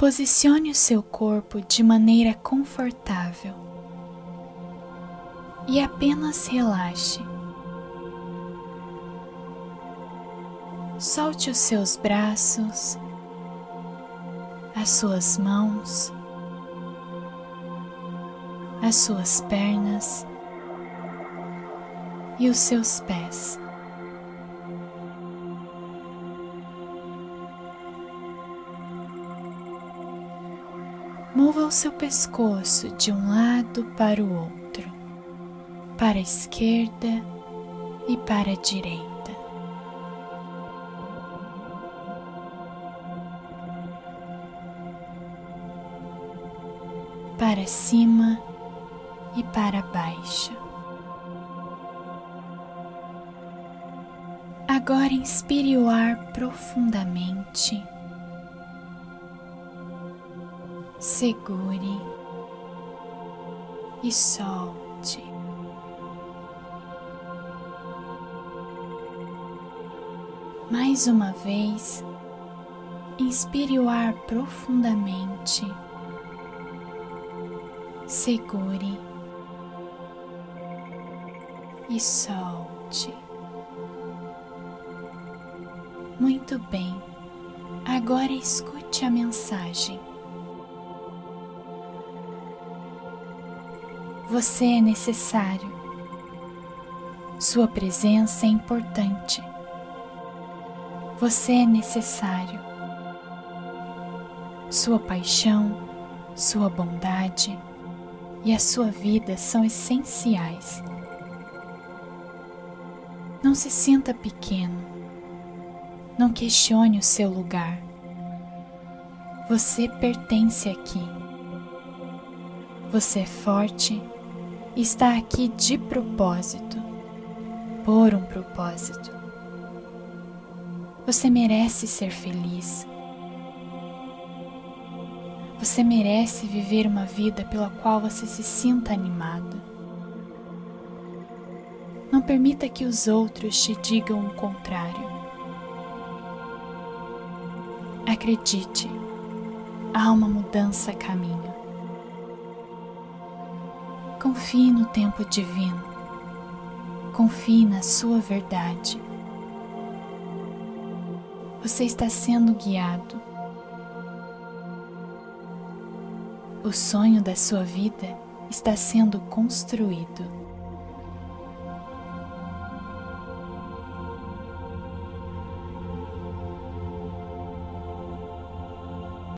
Posicione o seu corpo de maneira confortável e apenas relaxe. Solte os seus braços, as suas mãos, as suas pernas e os seus pés. Mova o seu pescoço de um lado para o outro, para a esquerda e para a direita. Para cima e para baixo. Agora inspire o ar profundamente segure e solte. Mais uma vez, inspire o ar profundamente, segure e solte. Muito bem, agora escute a mensagem. Você é necessário. Sua presença é importante. Você é necessário. Sua paixão, sua bondade e a sua vida são essenciais. Não se sinta pequeno. Não questione o seu lugar. Você pertence aqui. Você é forte está aqui de propósito, por um propósito. Você merece ser feliz. Você merece viver uma vida pela qual você se sinta animado. Não permita que os outros te digam o contrário. Acredite, há uma mudança a caminho. Confie no tempo divino. Confie na sua verdade. Você está sendo guiado. O sonho da sua vida está sendo construído.